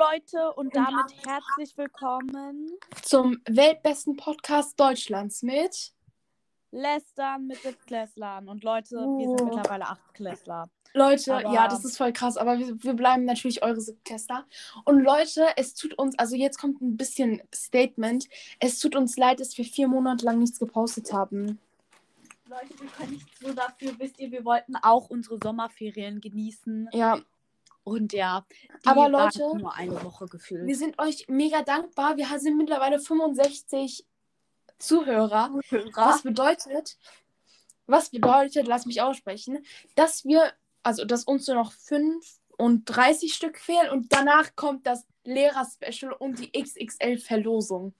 Leute und damit herzlich willkommen zum weltbesten Podcast Deutschlands mit Lästern mit Siebtklässlern. Und Leute, wir Oh. sind mittlerweile Achtklässler. Leute, Aber- ja, das ist voll krass, aber wir, wir bleiben natürlich eure Siebtklässler. Und Leute, es tut uns, also jetzt kommt ein bisschen Statement. Es tut uns leid, dass wir vier Monate lang nichts gepostet haben. Leute, wir können nicht so dafür, wisst ihr, wir wollten auch unsere Sommerferien genießen. Ja, Und ja, Aber Leute, nur eine Woche gefühlt. wir sind euch mega dankbar. Wir sind mittlerweile 65 Zuhörer. Was bedeutet, was bedeutet, lass mich aussprechen, dass wir, also dass uns nur noch 35 Stück fehlen und danach kommt das Lehrer-Special und die XXL-Verlosung.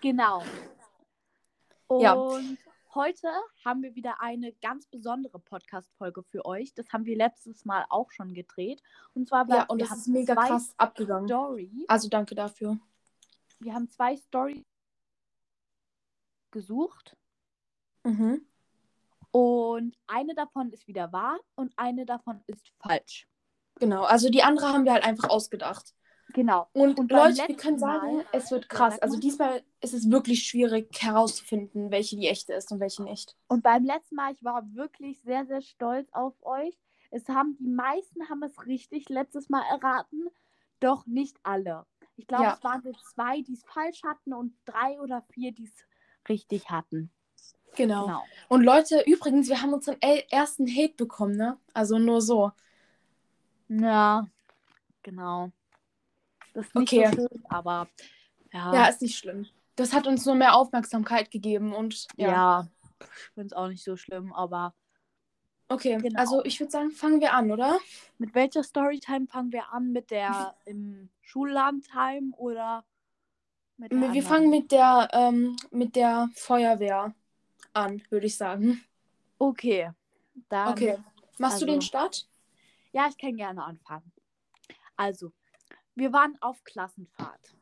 Genau. Und Ja. Heute haben wir wieder eine ganz besondere Podcast-Folge für euch. Das haben wir letztes Mal auch schon gedreht. Und zwar Ja, war- und wir das haben ist mega zwei krass abgegangen. Story. Also danke dafür. Wir haben zwei Stories gesucht. Mhm. Und eine davon ist wieder wahr und eine davon ist falsch. Genau, also die andere haben wir halt einfach ausgedacht. Genau. Und, Und Leute, wir können sagen, Mal- es wird Ja, krass. Also mal. diesmal ist es wirklich schwierig herauszufinden, welche die echte ist und welche nicht. Und beim letzten Mal, ich war wirklich sehr, sehr stolz auf euch. Es haben die meisten haben es richtig letztes Mal erraten, doch nicht alle. Ich glaube, Ja. es waren so zwei, die es falsch hatten und drei oder vier, die es richtig hatten. Genau. Genau. Und Leute, übrigens, wir haben unseren ersten Hate bekommen, ne? Also nur so. Ja, genau. Das ist nicht Okay. so schön, aber ja. Ja, ist nicht schlimm. Das hat uns nur mehr Aufmerksamkeit gegeben und ja. ja. Ich finde es auch nicht so schlimm, aber Okay, Genau. also ich würde sagen, fangen wir an, oder? mit welcher Storytime fangen wir an? Mit der im Schullandheim oder mit der Wir anderen? fangen mit der, ähm, mit der Feuerwehr an, würde ich sagen. Okay. Dann Okay. Machst du den also- Start? Ja, ich kann gerne anfangen. Also, wir waren auf Klassenfahrt.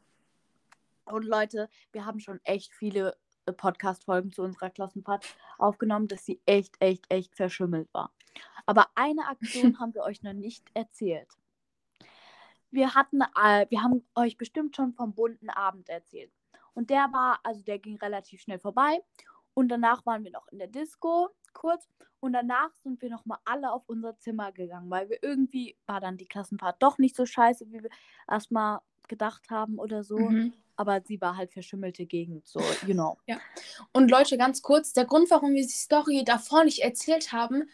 Und Leute, wir haben schon echt viele äh, Podcast-Folgen zu unserer Klassenfahrt aufgenommen, dass sie echt, echt, echt verschimmelt war. Aber eine Aktion haben wir euch noch nicht erzählt. Wir hatten, äh, wir haben euch bestimmt schon vom bunten Abend erzählt. Und der war, also der ging relativ schnell vorbei. Und danach waren wir noch in der Disco kurz. Und danach sind wir nochmal alle auf unser Zimmer gegangen, weil wir irgendwie war dann die Klassenfahrt doch nicht so scheiße, wie wir erstmal gedacht haben oder so. Mhm. Aber sie war halt verschimmelte Gegend, so, you know. Und Leute, ganz kurz, der Grund, warum wir die Story davor nicht erzählt haben,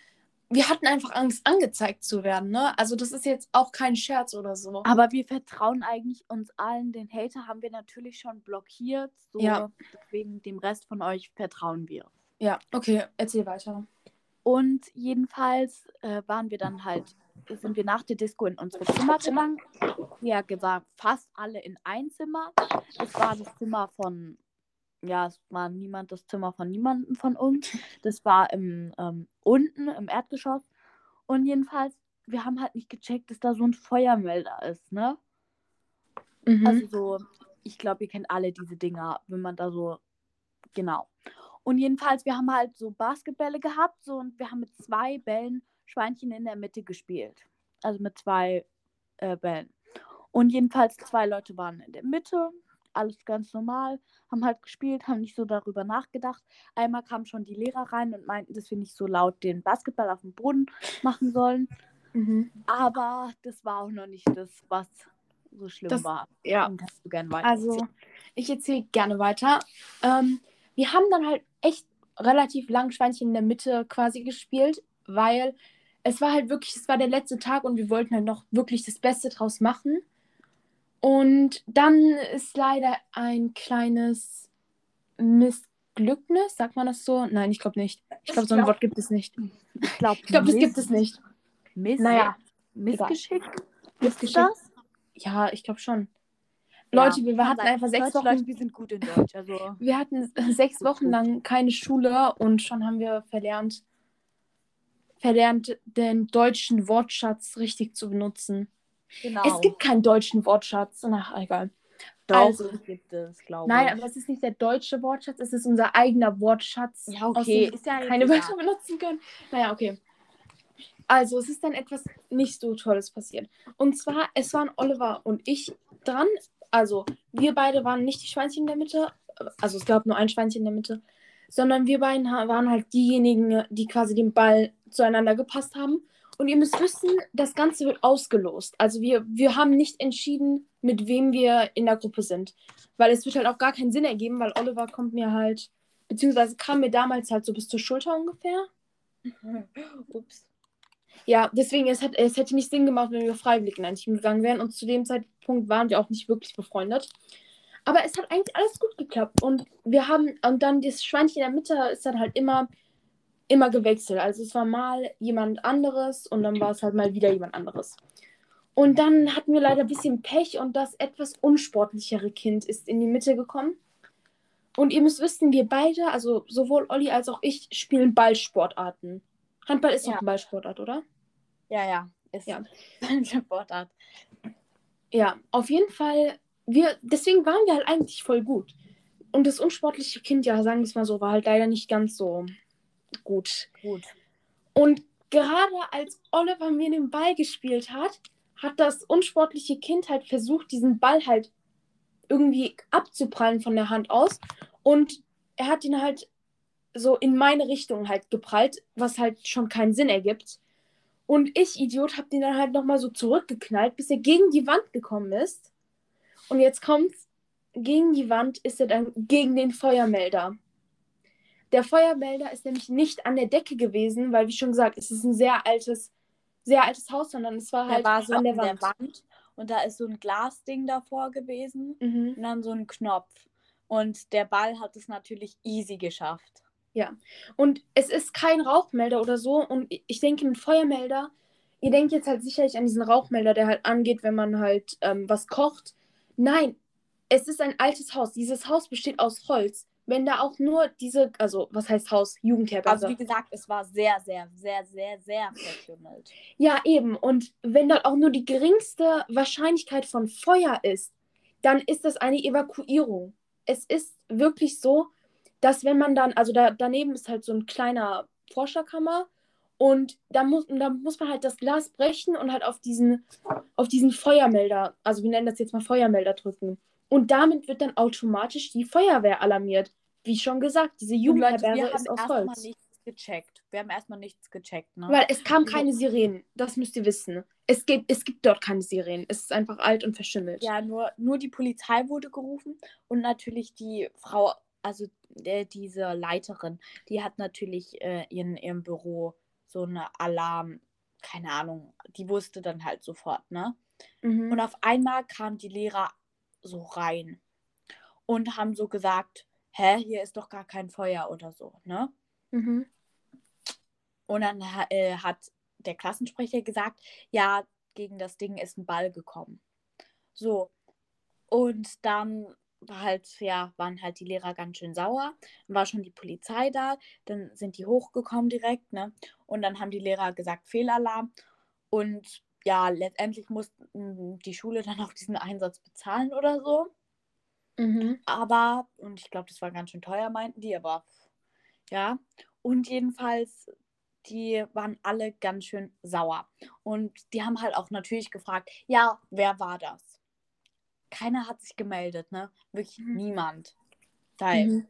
wir hatten einfach Angst, angezeigt zu werden, ne? Also das ist jetzt auch kein Scherz oder so. Aber wir vertrauen eigentlich uns allen. Den Hater haben wir natürlich schon blockiert. So, Ja. deswegen dem Rest von euch vertrauen wir. Ja, okay, erzähl weiter. Und jedenfalls äh, waren wir dann halt, sind wir nach der Disco in unsere Zimmer gegangen. Ja, gesagt, fast alle in ein Zimmer. Es war das Zimmer von, ja, es war niemand das Zimmer von niemandem von uns. Das war im, ähm, unten im Erdgeschoss. Und jedenfalls, wir haben halt nicht gecheckt, dass da so ein Feuermelder ist, ne? Mhm. Also so, ich glaube, ihr kennt alle diese Dinger, wenn man da so, genau. Und jedenfalls, wir haben halt so Basketbälle gehabt so, und wir haben mit zwei Bällen Schweinchen in der Mitte gespielt. Also mit zwei äh, Bällen. Und jedenfalls zwei Leute waren in der Mitte, alles ganz normal, haben halt gespielt, haben nicht so darüber nachgedacht. Einmal kamen schon die Lehrer rein und meinten, dass wir nicht so laut den Basketball auf dem Boden machen sollen. mhm. Aber das war auch noch nicht das, was so schlimm Das- war. Ja, also ich erzähle gerne weiter. Ähm, wir haben dann halt echt relativ lang Schweinchen in der Mitte quasi gespielt, weil es war halt wirklich, es war der letzte Tag und wir wollten halt noch wirklich das Beste draus machen. Und dann ist leider ein kleines Missglücknis, sagt man das so? Nein, ich glaube nicht. Ich glaube, so ein glaub- Wort gibt es nicht. Ich glaube, Ich glaube, das gibt es nicht. Miss Naja, Missgeschick? Missgeschick. Ja, ich glaube schon. Ja, Leute, wir kann hatten einfach sechs Wochen. Leute, wir sind gut in Deutsch. Also, Wir hatten sechs Wochen lang keine Schule und schon haben wir verlernt, verlernt, den deutschen Wortschatz richtig zu benutzen. genau. Es gibt keinen deutschen Wortschatz. Ach, egal. Doch, also- gibt es, glaube Nein, ich. aber es ist nicht der deutsche Wortschatz, es ist unser eigener Wortschatz. Ja, aus okay, dem ist ja wir keine egal. Wörter benutzen können. Naja, okay. Also, es ist dann etwas nicht so Tolles passiert. Und zwar, es waren Oliver und ich dran. Also, wir beide waren nicht die Schweinchen in der Mitte. Also, es gab nur ein Schweinchen in der Mitte. Sondern wir beiden waren halt diejenigen, die quasi den Ball zueinander gepasst haben. Und ihr müsst wissen, das Ganze wird ausgelost. Also, wir, wir haben nicht entschieden, mit wem wir in der Gruppe sind. Weil es wird halt auch gar keinen Sinn ergeben, weil Oliver kommt mir halt, beziehungsweise kam mir damals halt so bis zur Schulter ungefähr. Ups. Ja, deswegen, es, hat, es hätte nicht Sinn gemacht, wenn wir freiwillig in ein Team gegangen wären. Und zu dem Zeitpunkt waren wir auch nicht wirklich befreundet. Aber es hat eigentlich alles gut geklappt. Und wir haben, und dann das Schweinchen in der Mitte ist dann halt immer, immer gewechselt. Also es war mal jemand anderes und dann war es halt mal wieder jemand anderes. Und dann hatten wir leider ein bisschen Pech und das etwas unsportlichere Kind ist in die Mitte gekommen. Und ihr müsst wissen, wir beide, also sowohl Olli als auch ich, spielen Ballsportarten. Handball ist Ja. doch eine Ballsportart, oder? Ja, ja. Ist Ja. eine Sportart. Ja, auf jeden Fall, wir, deswegen waren wir halt eigentlich voll gut. Und das unsportliche Kind, ja, sagen wir es mal so, war halt leider nicht ganz so gut. Gut. Und gerade als Oliver mir den Ball gespielt hat, hat das unsportliche Kind halt versucht, diesen Ball halt irgendwie abzuprallen von der Hand aus. Und er hat ihn halt so in meine Richtung halt geprallt, was halt schon keinen Sinn ergibt. Und ich, Idiot, hab den dann halt nochmal so zurückgeknallt, bis er gegen die Wand gekommen ist. Und jetzt kommt's, gegen die Wand ist er dann gegen den Feuermelder. Der Feuermelder ist nämlich nicht an der Decke gewesen, weil, wie schon gesagt, es ist ein sehr altes, sehr altes Haus, sondern es war Der halt war so an der Wand. Wand. Und da ist so ein Glasding davor gewesen. Mhm. Und dann so ein Knopf. Und der Ball hat es natürlich easy geschafft. Und es ist kein Rauchmelder oder so. Und ich denke, ein Feuermelder, ihr denkt jetzt halt sicherlich an diesen Rauchmelder, der halt angeht, wenn man halt ähm, was kocht. Nein, es ist ein altes Haus. Dieses Haus besteht aus Holz. Wenn da auch nur diese, also was heißt Haus? Jugendherberge. Also wie gesagt, es war sehr, sehr, sehr, sehr, sehr verkümmelt. Ja, eben. Und wenn dort auch nur die geringste Wahrscheinlichkeit von Feuer ist, dann ist das eine Evakuierung. Es ist wirklich so, dass wenn man dann, also da daneben ist halt so ein kleiner Forscherkammer und da muss, da muss man halt das Glas brechen und halt auf diesen, auf diesen Feuermelder, also wir nennen das jetzt mal Feuermelder drücken. Und damit wird dann automatisch die Feuerwehr alarmiert. Wie schon gesagt, diese Jugendherberge wir haben ist aus erstmal Holz. nichts gecheckt. Wir haben erstmal nichts gecheckt, ne? Weil es kam keine Sirenen, das müsst ihr wissen. Es gibt, es gibt dort keine Sirenen. Es ist einfach alt und verschimmelt. Ja, nur, nur die Polizei wurde gerufen und natürlich die Frau, also äh, diese Leiterin, die hat natürlich äh, in ihrem Büro so eine Alarm, keine Ahnung, die wusste dann halt sofort, ne? Mhm. Und auf einmal kamen die Lehrer so rein und haben so gesagt, hä, hier ist doch gar kein Feuer oder so, ne? Mhm. Und dann äh, hat der Klassensprecher gesagt, ja, gegen das Ding ist ein Ball gekommen. So. Und dann war halt, ja, waren halt die Lehrer ganz schön sauer. Dann war schon die Polizei da. Dann sind die hochgekommen direkt, ne? Und dann haben die Lehrer gesagt, Fehlalarm. Und ja, letztendlich mussten die Schule dann auch diesen Einsatz bezahlen oder so. Mhm. Aber, und ich glaube, das war ganz schön teuer, meinten die, aber ja. Und jedenfalls, die waren alle ganz schön sauer. Und die haben halt auch natürlich gefragt, ja, wer war das? Keiner hat sich gemeldet, ne? Wirklich Mhm. niemand. Mhm.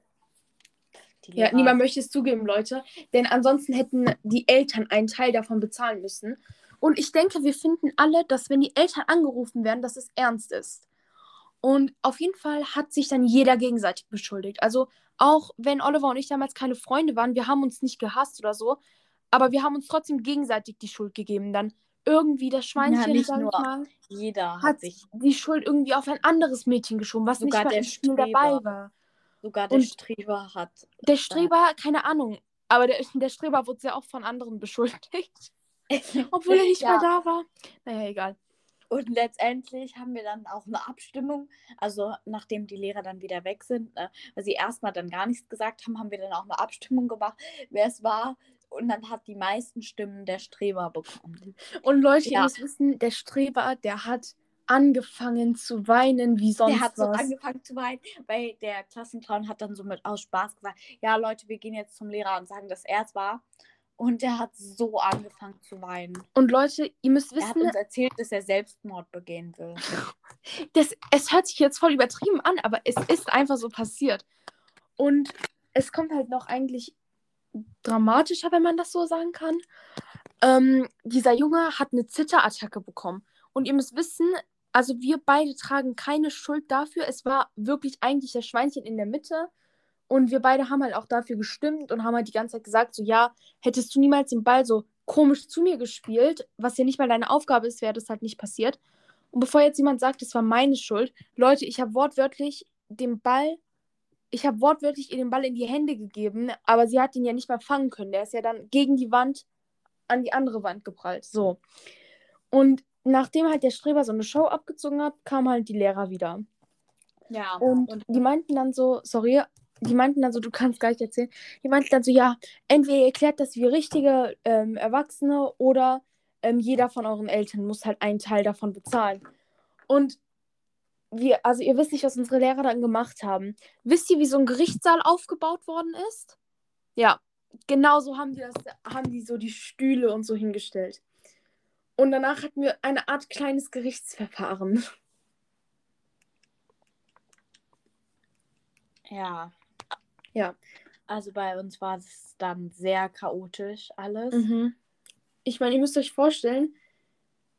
die Ja, niemand möchte es zugeben, Leute. Denn ansonsten hätten die Eltern einen Teil davon bezahlen müssen. Und ich denke, wir finden alle, dass wenn die Eltern angerufen werden, dass es ernst ist. Und auf jeden Fall hat sich dann jeder gegenseitig beschuldigt. Also auch wenn Oliver und ich damals keine Freunde waren, wir haben uns nicht gehasst oder so, aber wir haben uns trotzdem gegenseitig die Schuld gegeben. Dann irgendwie das Schweinchen, nicht sag ich mal, Jeder hat sich, die Schuld irgendwie auf ein anderes Mädchen geschoben, was Sogar nicht mal der im Spiel Streber. dabei war. sogar der Und- Streber hat. Der Streber, keine Ahnung, aber der, der Streber wurde ja auch von anderen beschuldigt, obwohl er nicht Ja. mal da war. Naja, egal. Und letztendlich haben wir dann auch eine Abstimmung, also nachdem die Lehrer dann wieder weg sind, ne, weil sie erstmal dann gar nichts gesagt haben, haben wir dann auch eine Abstimmung gemacht, wer es war. Und dann hat die meisten Stimmen der Streber bekommen. Und Leute, ihr Ja. müsst wissen, der Streber, der hat angefangen zu weinen wie sonst Der hat so was. angefangen zu weinen, weil der Klassenclown hat dann so mit aus Spaß gesagt, ja Leute, wir gehen jetzt zum Lehrer und sagen, dass er es war. Und der hat so angefangen zu weinen. Und Leute, ihr müsst Er hat wissen, uns erzählt, dass er Selbstmord begehen will. das, es hört sich jetzt voll übertrieben an, aber es ist einfach so passiert. Und es kommt halt noch eigentlich dramatischer, wenn man das so sagen kann. Ähm, dieser Junge hat eine Zitterattacke bekommen. Und ihr müsst wissen, also wir beide tragen keine Schuld dafür. Es war wirklich eigentlich das Schweinchen in der Mitte. Und wir beide haben halt auch dafür gestimmt und haben halt die ganze Zeit gesagt, so ja, hättest du niemals den Ball so komisch zu mir gespielt, was ja nicht mal deine Aufgabe ist, wäre das halt nicht passiert. Und bevor jetzt jemand sagt, es war meine Schuld, Leute, ich habe wortwörtlich den Ball, ich habe wortwörtlich ihr den Ball in die Hände gegeben, aber sie hat ihn ja nicht mal fangen können. Der ist ja dann gegen die Wand an die andere Wand geprallt. So. Und nachdem halt der Streber so eine Show abgezogen hat, kamen halt die Lehrer wieder. Ja. Und, die meinten dann so, sorry, die meinten dann so, du kannst gar nicht erzählen. Die meinten dann so, ja, entweder ihr erklärt das wie richtige ähm, Erwachsene oder ähm, jeder von euren Eltern muss halt einen Teil davon bezahlen. Und wir, also ihr wisst nicht, was unsere Lehrer dann gemacht haben. Wisst ihr, wie so ein Gerichtssaal aufgebaut worden ist? Ja, genau so haben die das, haben die so die Stühle und so hingestellt. Und danach hatten wir eine Art kleines Gerichtsverfahren. Ja. Ja. Also bei uns war es dann sehr chaotisch alles. Mhm. Ich meine, ihr müsst euch vorstellen,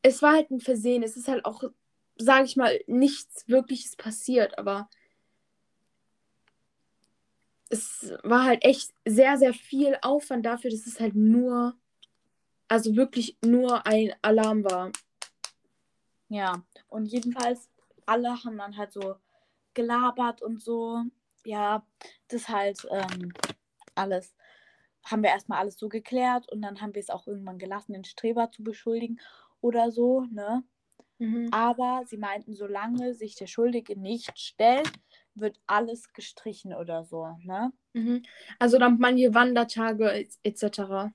es war halt ein Versehen. Es ist halt auch, sage ich mal, nichts Wirkliches passiert, aber es war halt echt sehr, sehr viel Aufwand dafür, dass es halt nur, also wirklich nur ein Alarm war. Ja. Und jedenfalls, alle haben dann halt so gelabert und so. Ja, das halt ähm, alles. Haben wir erstmal alles so geklärt und dann haben wir es auch irgendwann gelassen, den Streber zu beschuldigen oder so, ne? Mhm. Aber sie meinten, solange sich der Schuldige nicht stellt, wird alles gestrichen oder so, ne? Mhm. Also dann manche Wandertage etc.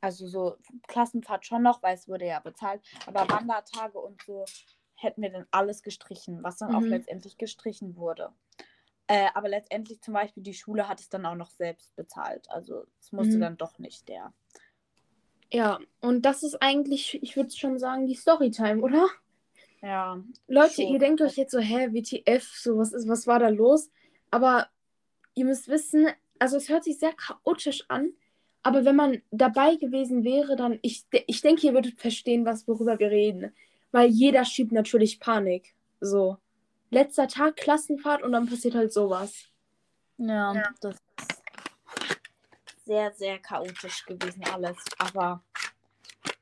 Also so Klassenfahrt schon noch, weil es wurde ja bezahlt, aber Wandertage und so hätten wir dann alles gestrichen, was dann auch Mhm. letztendlich gestrichen wurde. Äh, aber letztendlich zum Beispiel die Schule hat es dann auch noch selbst bezahlt. Also es musste Mhm. dann doch nicht der. Ja, und das ist eigentlich, ich würde schon sagen, die Storytime, oder? Ja. Leute, Schon. ihr denkt euch jetzt so, hä, WTF, so was ist, was war da los? Aber ihr müsst wissen, also es hört sich sehr chaotisch an, aber wenn man dabei gewesen wäre, dann, ich, ich denke, ihr würdet verstehen, was, worüber wir reden. Weil jeder schiebt natürlich Panik. So. Letzter Tag, Klassenfahrt und dann passiert halt sowas. Ja, Ja. das ist sehr, sehr chaotisch gewesen alles. Aber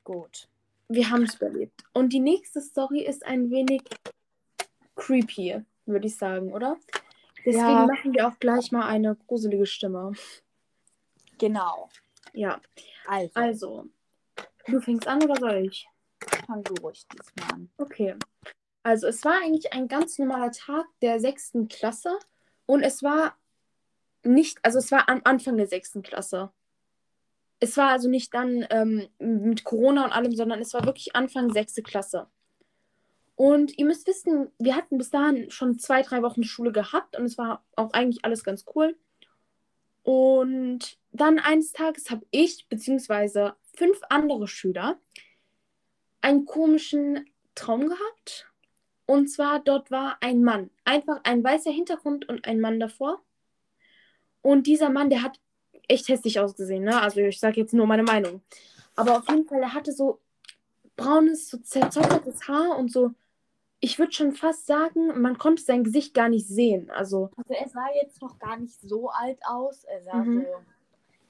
gut. Wir haben es überlebt. Und die nächste Story ist ein wenig creepy, würde ich sagen, oder? Deswegen Ja. machen wir auch gleich mal eine gruselige Stimme. Genau. Ja, Also, also, du fängst an oder soll ich? fang du ruhig diesmal an. Okay. Also, es war eigentlich ein ganz normaler Tag der sechsten Klasse und es war nicht, also es war am Anfang der sechsten Klasse. Es war also nicht dann ähm, mit Corona und allem, sondern es war wirklich Anfang sechste Klasse. Und ihr müsst wissen, wir hatten bis dahin schon zwei, drei Wochen Schule gehabt und es war auch eigentlich alles ganz cool. Und dann eines Tages habe ich, beziehungsweise fünf andere Schüler, einen komischen Traum gehabt. Und zwar, dort war ein Mann. Einfach ein weißer Hintergrund und ein Mann davor. Und dieser Mann, der hat echt hässlich ausgesehen, ne? Also ich sage jetzt nur meine Meinung. Aber auf jeden Fall, er hatte so braunes, so zerzaubertes Haar und so, ich würde schon fast sagen, man konnte sein Gesicht gar nicht sehen. Also, Also er sah jetzt noch gar nicht so alt aus. Er sah Mhm. so.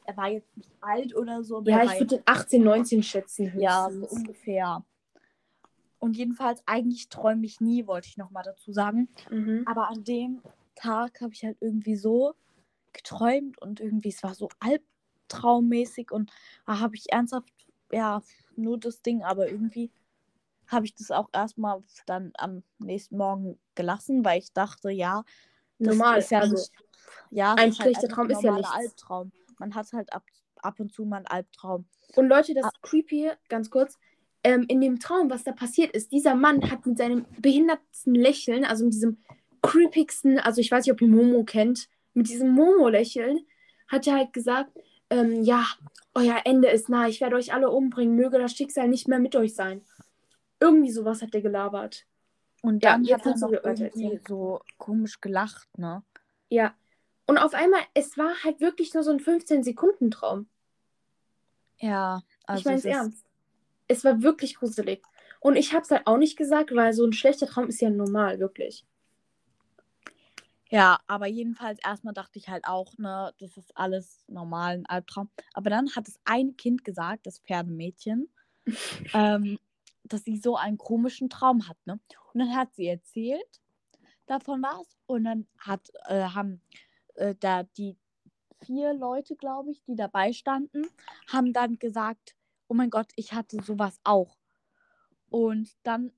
Er war jetzt nicht alt oder so. ja, ich würde den 18, 19 schätzen. Ja, so ungefähr. Und jedenfalls, eigentlich träume ich nie, wollte ich nochmal dazu sagen. Mhm. Aber an dem Tag habe ich halt irgendwie so geträumt und irgendwie, es war so albtraummäßig und da habe ich ernsthaft, ja, nur das Ding, aber irgendwie habe ich das auch erstmal dann am nächsten Morgen gelassen, weil ich dachte, ja, das Normal. ist ja also, nicht, ja, ein ist halt schlechter einfach Traum ist ja nichts. Albtraum. Man hat halt ab, ab und zu mal einen Albtraum. Und Leute, das Ah. Creepy, ganz kurz, ähm, in dem Traum, was da passiert ist, dieser Mann hat mit seinem behindertsten Lächeln, also mit diesem creepigsten, also ich weiß nicht, ob ihr Momo kennt, mit diesem Momo-Lächeln, hat er halt gesagt, ähm, ja, euer Ende ist nah, ich werde euch alle umbringen, möge das Schicksal nicht mehr mit euch sein. Irgendwie sowas hat der gelabert. Und Ja, dann jetzt hat er noch irgendwie so komisch gelacht, ne? Ja. Und auf einmal, es war halt wirklich nur so ein 15-Sekunden-Traum. Ja, also ich meine es ernst. Es war wirklich gruselig. Und ich habe es halt auch nicht gesagt, weil so ein schlechter Traum ist ja normal, wirklich. Ja, aber jedenfalls erstmal dachte ich halt auch, ne, das ist alles normal, ein Albtraum. Aber dann hat das eine Kind gesagt, das Pferdemädchen, ähm, dass sie so einen komischen Traum hat, ne? Und dann hat sie erzählt, davon war es. Und dann hat, äh, haben äh, da die vier Leute, glaube ich, die dabei standen, haben dann gesagt, oh mein Gott, ich hatte sowas auch. Und dann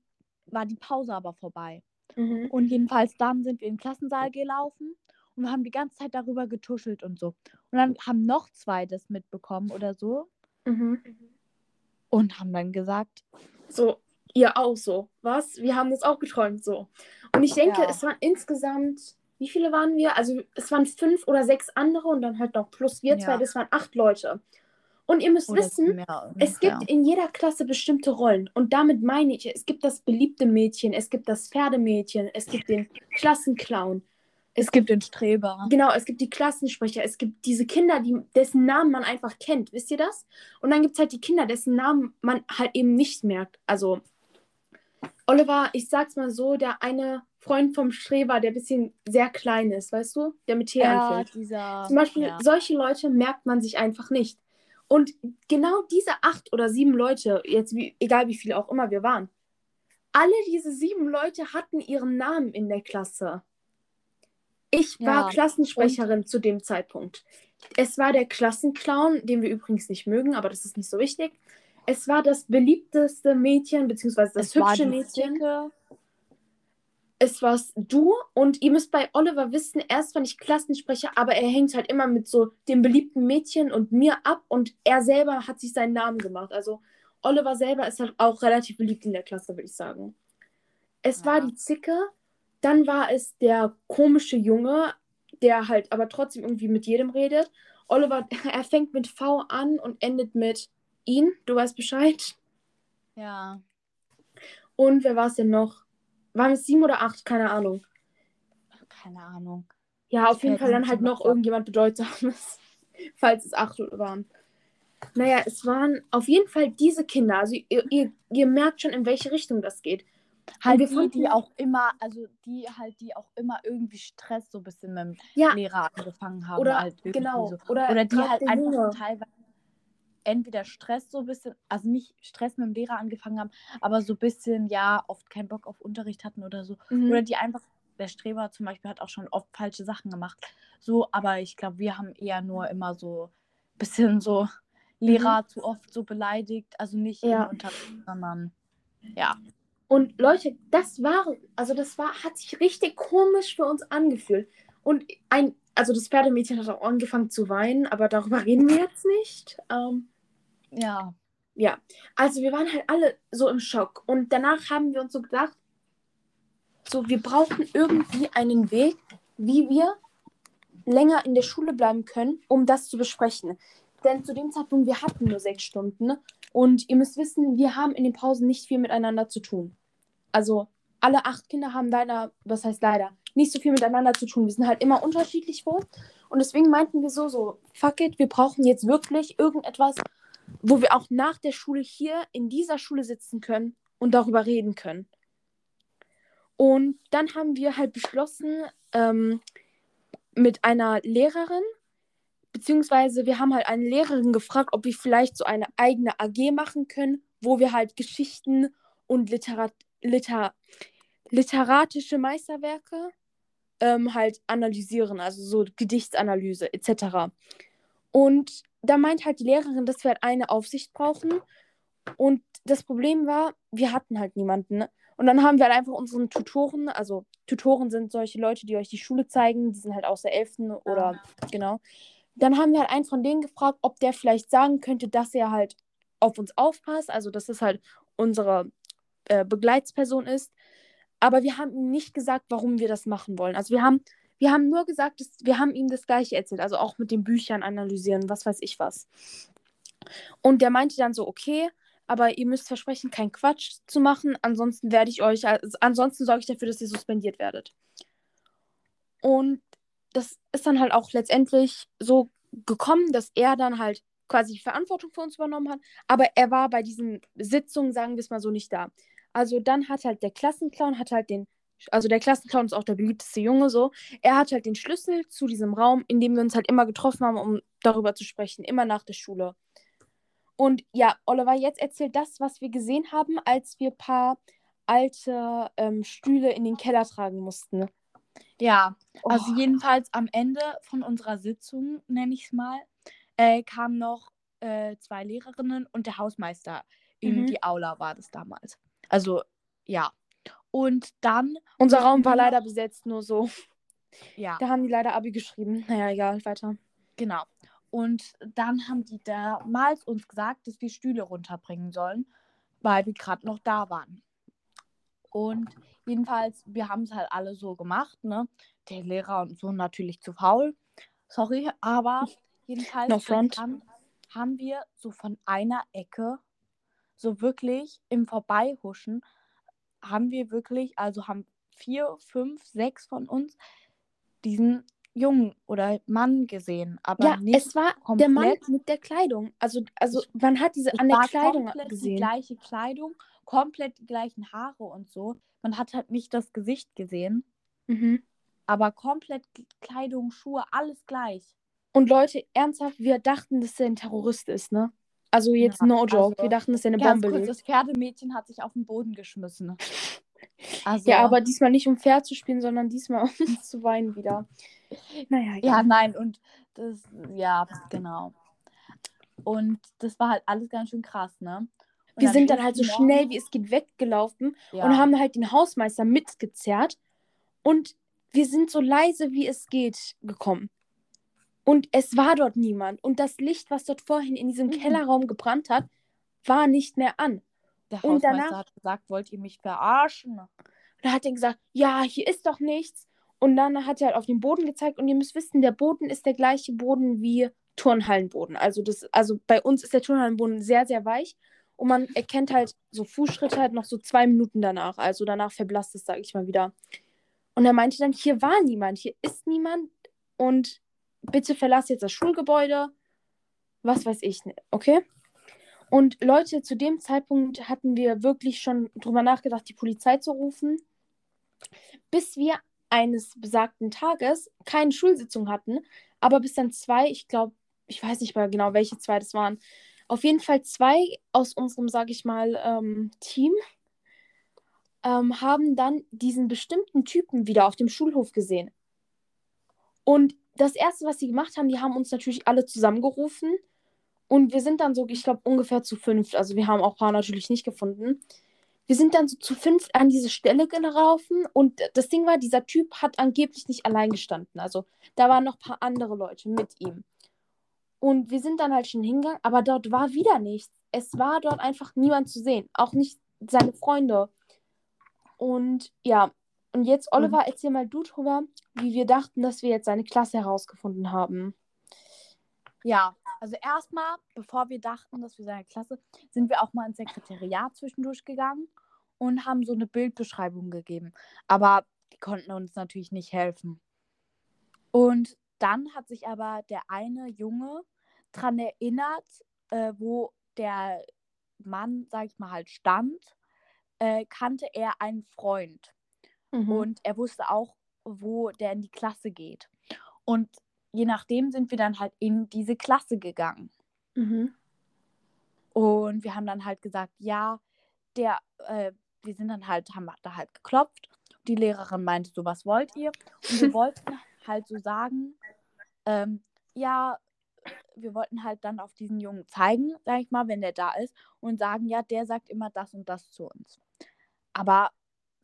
war die Pause aber vorbei. Mhm. Und jedenfalls dann sind wir in den Klassensaal gelaufen und haben die ganze Zeit darüber getuschelt und so. Und dann haben noch zwei das mitbekommen oder so Mhm. und haben dann gesagt, So, ihr auch so. Was? Wir haben das auch geträumt so. Und ich denke, Ja. es waren insgesamt, wie viele waren wir? Also es waren fünf oder sechs andere und dann halt noch plus wir Ja. zwei, das waren acht Leute. Und ihr müsst oder wissen, mehr Es ungefähr. gibt in jeder Klasse bestimmte Rollen. Und damit meine ich, es gibt das beliebte Mädchen, es gibt das Pferdemädchen, es gibt den Klassenclown. es gibt den Streber. Genau, es gibt die Klassensprecher, es gibt diese Kinder, die, dessen Namen man einfach kennt. Wisst ihr das? Und dann gibt es halt die Kinder, dessen Namen man halt eben nicht merkt. Also, Oliver, ich sag's mal so, der eine Freund vom Streber, der ein bisschen sehr klein ist, weißt du? Der mit T Ja, anfängt. dieser. Zum Beispiel, ja. solche Leute merkt man sich einfach nicht. Und genau diese acht oder sieben Leute, jetzt wie, egal wie viele auch immer wir waren, alle diese sieben Leute hatten ihren Namen in der Klasse. Ich war Ja, Klassensprecherin zu dem Zeitpunkt. Es war der Klassenclown, den wir übrigens nicht mögen, aber das ist nicht so wichtig. Es war das beliebteste Mädchen, beziehungsweise das es hübsche Mädchen. Zicke. Es warst du und ihr müsst bei Oliver wissen, er ist zwar nicht Klassensprecher, aber er hängt halt immer mit so dem beliebten Mädchen und mir ab und er selber hat sich seinen Namen gemacht. Also Oliver selber ist halt auch relativ beliebt in der Klasse, würde ich sagen. Es Ja. war die Zicke, dann war es der komische Junge, der halt aber trotzdem irgendwie mit jedem redet. Oliver, er fängt mit V an und endet mit ihn, du weißt Bescheid. Ja. Und wer war es denn noch? Waren es sieben oder acht? Keine Ahnung. Keine Ahnung. Ja, auf Ich jeden Fall dann halt noch irgendjemand Bedeutsames, falls es acht waren. Naja, es waren auf jeden Fall diese Kinder. Also ihr, ihr, ihr merkt schon, in welche Richtung das geht. Halt wir die, fanden- die auch immer, also die halt, die auch immer irgendwie Stress so ein bisschen mit dem Ja, Lehrer angefangen haben. oder halt genau. So. Oder, Oder die halt einfach Junge. teilweise entweder Stress so ein bisschen, also nicht Stress mit dem Lehrer angefangen haben, aber so ein bisschen, ja, oft keinen Bock auf Unterricht hatten oder so. Mhm. Oder die einfach, der Streber zum Beispiel hat auch schon oft falsche Sachen gemacht. So, aber ich glaube, wir haben eher nur immer so ein bisschen so Lehrer zu oft so beleidigt. Also nicht Mhm. Ja. im Unterricht, sondern ja. Und Leute, das war, also das war, hat sich richtig komisch für uns angefühlt. Und ein, also das Pferdemädchen hat auch angefangen zu weinen, aber darüber reden wir jetzt nicht. Ähm, Ja. Ja, also wir waren halt alle so im Schock. Und danach haben wir uns so gedacht, so wir brauchen irgendwie einen Weg, wie wir länger in der Schule bleiben können, um das zu besprechen. Denn zu dem Zeitpunkt, wir hatten nur sechs Stunden. Und ihr müsst wissen, wir haben in den Pausen nicht viel miteinander zu tun. Also alle acht Kinder haben leider, was heißt leider, nicht so viel miteinander zu tun. Wir sind halt immer unterschiedlich wohl. Und deswegen meinten wir so, so, fuck it, wir brauchen jetzt wirklich irgendetwas, wo wir auch nach der Schule hier in dieser Schule sitzen können und darüber reden können. Und dann haben wir halt beschlossen, ähm, mit einer Lehrerin, beziehungsweise wir haben halt eine Lehrerin gefragt, ob wir vielleicht so eine eigene AG machen können, wo wir halt Geschichten und Literat Liter literatische Meisterwerke ähm, halt analysieren, also so Gedichtsanalyse etc. Und da meint halt die Lehrerin, dass wir halt eine Aufsicht brauchen. Und das Problem war, wir hatten halt niemanden. Ne? Und dann haben wir halt einfach unseren Tutoren, also Tutoren sind solche Leute, die euch die Schule zeigen, die sind halt aus der 11. oder genau. Dann haben wir halt einen von denen gefragt, ob der vielleicht sagen könnte, dass er halt auf uns aufpasst, also dass es halt unsere äh, Begleitsperson ist. Aber wir haben ihm nicht gesagt, warum wir das machen wollen. Also wir haben, Wir haben nur gesagt, dass, wir haben ihm das gleiche erzählt, also auch mit den Büchern analysieren, was weiß ich was. Und der meinte dann so, okay, aber ihr müsst versprechen, keinen Quatsch zu machen, ansonsten werde ich euch, also ansonsten sorge ich dafür, dass ihr suspendiert werdet. Und das ist dann halt auch letztendlich so gekommen, dass er dann halt quasi Verantwortung für uns übernommen hat, aber er war bei diesen Sitzungen, sagen wir es mal so, nicht da. Also dann hat halt der Klassenclown, hat halt den, also der Klassenclown ist auch der beliebteste Junge so, er hat halt den Schlüssel zu diesem Raum, in dem wir uns halt immer getroffen haben, um darüber zu sprechen, immer nach der Schule. Und ja, Oliver, jetzt erzählt das, was wir gesehen haben, als wir ein paar alte ähm, Stühle in den Keller tragen mussten. Ja, also Oh. jedenfalls am Ende von unserer Sitzung, nenne ich es mal, äh, kamen noch äh, zwei Lehrerinnen und der Hausmeister in Mhm. die Aula, war das damals. Also, ja. Und dann, Unser Raum war leider besetzt, nur so. ja, Da haben die leider Abi geschrieben. Naja, egal, weiter. genau. Und dann haben die damals uns gesagt, dass wir Stühle runterbringen sollen, weil wir gerade noch da waren. Und jedenfalls, wir haben es halt alle so gemacht, ne? Der Lehrer und so natürlich zu faul. Sorry, aber jedenfalls No front. Dann haben wir so von einer Ecke, so wirklich im Vorbeihuschen, haben wir wirklich, also haben vier, fünf, sechs von uns diesen Jungen oder Mann gesehen. Aber Ja, nicht es war der Mann komplett. mit der Kleidung. Also, also man hat diese Es an der war Kleidung komplett die gesehen. gleiche Kleidung, komplett die gleichen Haare und so. Man hat halt nicht das Gesicht gesehen, Mhm. aber komplett Kleidung, Schuhe, alles gleich. Und Leute, ernsthaft, wir dachten, dass er ein Terrorist ist, ne? Also jetzt Ja, no joke. also wir dachten, dass er eine Bombe kurz, das Pferdemädchen hat sich auf den Boden geschmissen. Also, Ja, aber diesmal nicht um fair zu spielen, sondern diesmal um zu weinen wieder. Naja, Ja, egal. nein, und das, ja, genau. Und das war halt alles ganz schön krass, ne? Und wir am sind dann halt so schnell, wie es geht, weggelaufen ja. und haben halt den Hausmeister mitgezerrt. Und wir sind so leise, wie es geht, gekommen. Und es war dort niemand. Und das Licht, was dort vorhin in diesem Mhm. Kellerraum gebrannt hat, war nicht mehr an. Der und Hausmeister danach- hat gesagt, wollt ihr mich verarschen? Da hat er gesagt, ja, hier ist doch nichts. Und dann hat er halt auf den Boden gezeigt. Und ihr müsst wissen, der Boden ist der gleiche Boden wie Turnhallenboden. Also, das, also bei uns ist der Turnhallenboden sehr, sehr weich. Und man erkennt halt so Fußschritte halt noch so zwei Minuten danach. Also danach verblasst es, sag ich mal wieder. Und er meinte dann, hier war niemand, hier ist niemand. Und bitte verlass jetzt das Schulgebäude. Was weiß ich, ne- okay? Und Leute, zu dem Zeitpunkt hatten wir wirklich schon drüber nachgedacht, die Polizei zu rufen, bis wir eines besagten Tages keine Schulsitzung hatten, aber bis dann zwei, ich glaube, ich weiß nicht mehr genau, welche zwei das waren, auf jeden Fall zwei aus unserem, sage ich mal, ähm, Team ähm, haben dann diesen bestimmten Typen wieder auf dem Schulhof gesehen. Und das Erste, was sie gemacht haben, die haben uns natürlich alle zusammengerufen. Und wir sind dann so, ich glaube, ungefähr zu fünft. Also wir haben auch ein paar natürlich nicht gefunden. Wir sind dann so zu fünft an diese Stelle gelaufen. Und das Ding war, dieser Typ hat angeblich nicht allein gestanden. Also da waren noch ein paar andere Leute mit ihm. Und wir sind dann halt schon hingegangen, aber dort war wieder nichts. Es war dort einfach niemand zu sehen. Auch nicht seine Freunde. Und ja, und jetzt, Oliver, erzähl mal du drüber, wie wir dachten, dass wir jetzt seine Klasse herausgefunden haben. Ja, also erstmal, bevor wir dachten, dass wir seine Klasse, sind wir auch mal ins Sekretariat zwischendurch gegangen und haben so eine Bildbeschreibung gegeben. Aber die konnten uns natürlich nicht helfen. Und dann hat sich aber der eine Junge dran erinnert, äh, wo der Mann, sag ich mal, halt stand, äh, kannte er einen Freund. Mhm. Und er wusste auch, wo der in die Klasse geht. Und je nachdem sind wir dann halt in diese Klasse gegangen. Mhm. Und wir haben dann halt gesagt, ja, der, äh, wir sind dann halt, haben da halt geklopft. Die Lehrerin meinte so, was wollt ihr? Und wir wollten halt so sagen, ähm, ja, wir wollten halt dann auf diesen Jungen zeigen, sag ich mal, wenn der da ist und sagen, ja, der sagt immer das und das zu uns. Aber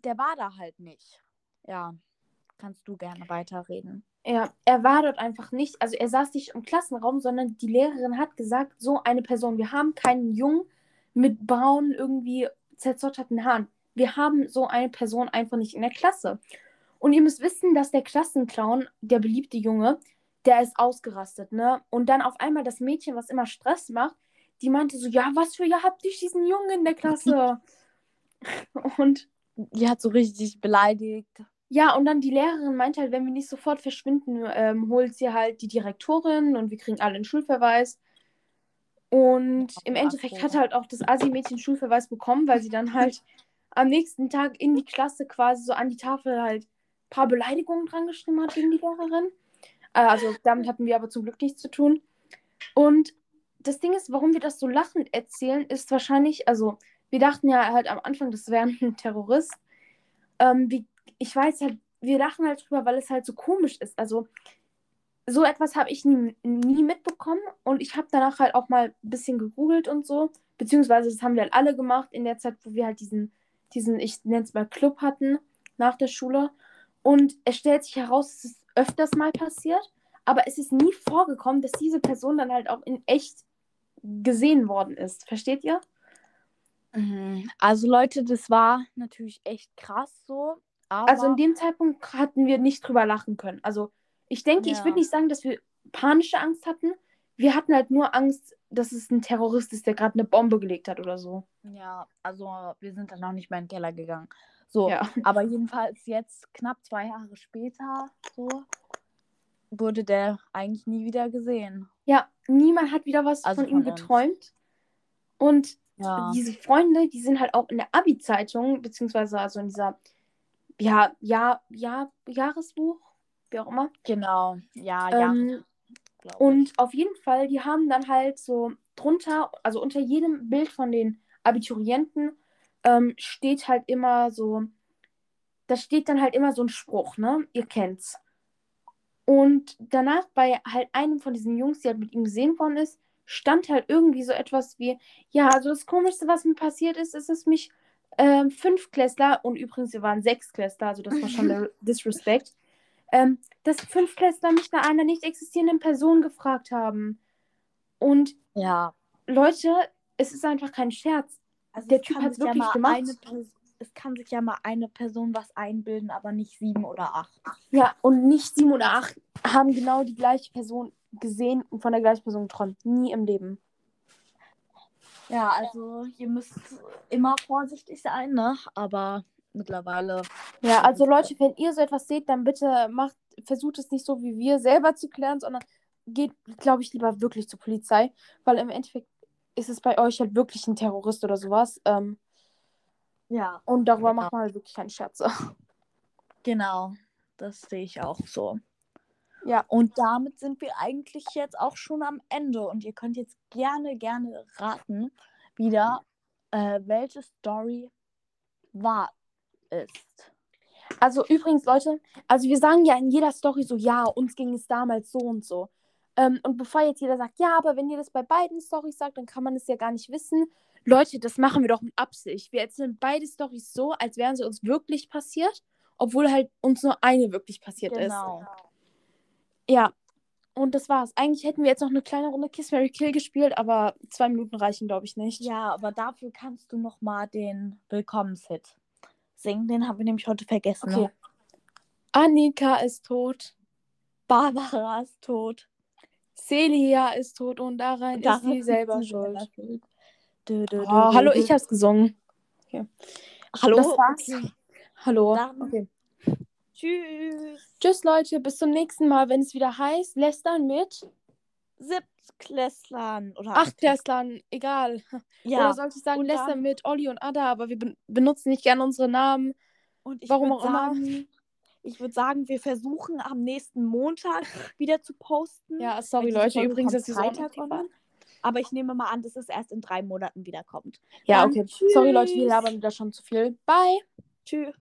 der war da halt nicht. Ja, kannst du gerne weiterreden. Ja, er war dort einfach nicht, also er saß nicht im Klassenraum, sondern die Lehrerin hat gesagt, so eine Person, wir haben keinen Jungen mit braunen, irgendwie zerzotterten Haaren. Wir haben so eine Person einfach nicht in der Klasse. Und ihr müsst wissen, dass der Klassenclown, der beliebte Junge, der ist ausgerastet, ne? Und dann auf einmal das Mädchen, was immer Stress macht, die meinte so, ja, was für ihr habt ihr diesen Jungen in der Klasse? und Die hat so richtig beleidigt. ja, und dann die Lehrerin meinte halt, wenn wir nicht sofort verschwinden, ähm, holt sie halt die Direktorin und wir kriegen alle einen Schulverweis. Und im Endeffekt hat halt auch das Asi-Mädchen Schulverweis bekommen, weil sie dann halt am nächsten Tag in die Klasse quasi so an die Tafel halt ein paar Beleidigungen dran geschrieben hat gegen die Lehrerin. Äh, Also damit hatten wir aber zum Glück nichts zu tun. Und das Ding ist, warum wir das so lachend erzählen, ist wahrscheinlich, also wir dachten ja halt am Anfang, das wäre ein Terrorist. Ähm, wie, ich weiß halt, wir lachen halt drüber, weil es halt so komisch ist. Also so etwas habe ich nie, nie mitbekommen und ich habe danach halt auch mal ein bisschen gegoogelt und so. Beziehungsweise das haben wir halt alle gemacht in der Zeit, wo wir halt diesen, diesen ich nenne es mal Club hatten nach der Schule. Und es stellt sich heraus, es ist öfters mal passiert, aber es ist nie vorgekommen, dass diese Person dann halt auch in echt gesehen worden ist. Versteht ihr? Mhm. Also Leute, das war natürlich echt krass so. Also in dem Zeitpunkt hatten wir nicht drüber lachen können. Also ich denke, ich Ja. würde nicht sagen, dass wir panische Angst hatten. Wir hatten halt nur Angst, dass es ein Terrorist ist, der gerade eine Bombe gelegt hat oder so. ja, also wir sind dann auch nicht mehr in den Keller gegangen. So, Ja. aber jedenfalls jetzt knapp zwei Jahre später so wurde der eigentlich nie wieder gesehen. Ja, niemand hat wieder was Also von ihm von uns. geträumt. Und Ja. diese Freunde, die sind halt auch in der Abi-Zeitung, beziehungsweise also in dieser, ja, ja, ja, Jahresbuch, wie auch immer. Genau. Ja, ja. Ähm, ich. Und auf jeden Fall, die haben dann halt so drunter, also unter jedem Bild von den Abiturienten ähm, steht halt immer so, da steht dann halt immer so ein Spruch, ne? Ihr kennt's. Und danach bei halt einem von diesen Jungs, die halt mit ihm gesehen worden ist, stand halt irgendwie so etwas wie, ja, also das Komischste, was mir passiert ist, ist, dass mich ähm, Fünftklässler, und übrigens, wir waren Sechsklässler, also das war schon der Disrespect, ähm, dass Fünftklässler mich nach einer nicht existierenden Person gefragt haben. Und ja. Leute, es ist einfach kein Scherz. Also Der es Typ sich ja wirklich mal gemacht. Es kann sich ja mal eine Person was einbilden, aber nicht sieben oder acht. Ja, und nicht sieben oder acht haben genau die gleiche Person gesehen und von der gleichen Person geträumt. Nie im Leben. Ja, also ihr müsst immer vorsichtig sein, ne? Aber mittlerweile. Ja, also Leute, wenn ihr so etwas seht, dann bitte macht, versucht es nicht so wie wir selber zu klären, sondern geht, glaube ich, lieber wirklich zur Polizei, weil im Endeffekt ist es bei euch halt wirklich ein Terrorist oder sowas. Ähm, Ja. und darüber Genau. macht man halt wirklich keine Scherze. Genau. Das sehe ich auch so. Ja. Und damit sind wir eigentlich jetzt auch schon am Ende. Und ihr könnt jetzt gerne, gerne raten, wieder, äh, welche Story wahr ist. Also übrigens, Leute, also wir sagen ja in jeder Story so, ja, uns ging es damals so und so. Ähm, und bevor jetzt jeder sagt, ja, aber wenn ihr das bei beiden Storys sagt, dann kann man es ja gar nicht wissen. Leute, das machen wir doch mit Absicht. Wir erzählen beide Storys so, als wären sie uns wirklich passiert, obwohl halt uns nur eine wirklich passiert Genau. ist. Ja. Und das war's. Eigentlich hätten wir jetzt noch eine kleine Runde Kiss Mary Kill gespielt, aber zwei Minuten reichen, glaube ich, nicht. Ja, aber dafür kannst du noch mal den Willkommenshit singen. Den haben wir nämlich heute vergessen. Okay. Ne? Annika ist tot. Barbara ist tot. Celia ist tot und daran ist sie Daran selber schuld. schuld. Dö, dö, dö, Oh, dö, hallo, ich hab's gesungen. Hallo. Das war's. Okay. Hallo. Dann- Okay. Tschüss. Tschüss, Leute. Bis zum nächsten Mal, wenn es wieder heißt, lästern mit Siebtklässlern oder Achtklässlern. Egal. Ja. Oder sollte ich sagen, und lästern dann- mit Olli und Ada, aber wir ben benutzen nicht gerne unsere Namen. und ich Warum auch immer. sagen, Ich würde sagen, wir versuchen am nächsten Montag wieder zu posten. Ja, sorry, Leute. Übrigens, sie so Freitag online. Aber ich nehme mal an, dass es erst in drei Monaten wiederkommt. Ja, Dann okay. Sorry, Leute, wir tschüss. labern wieder schon zu viel. Bye. Tschüss.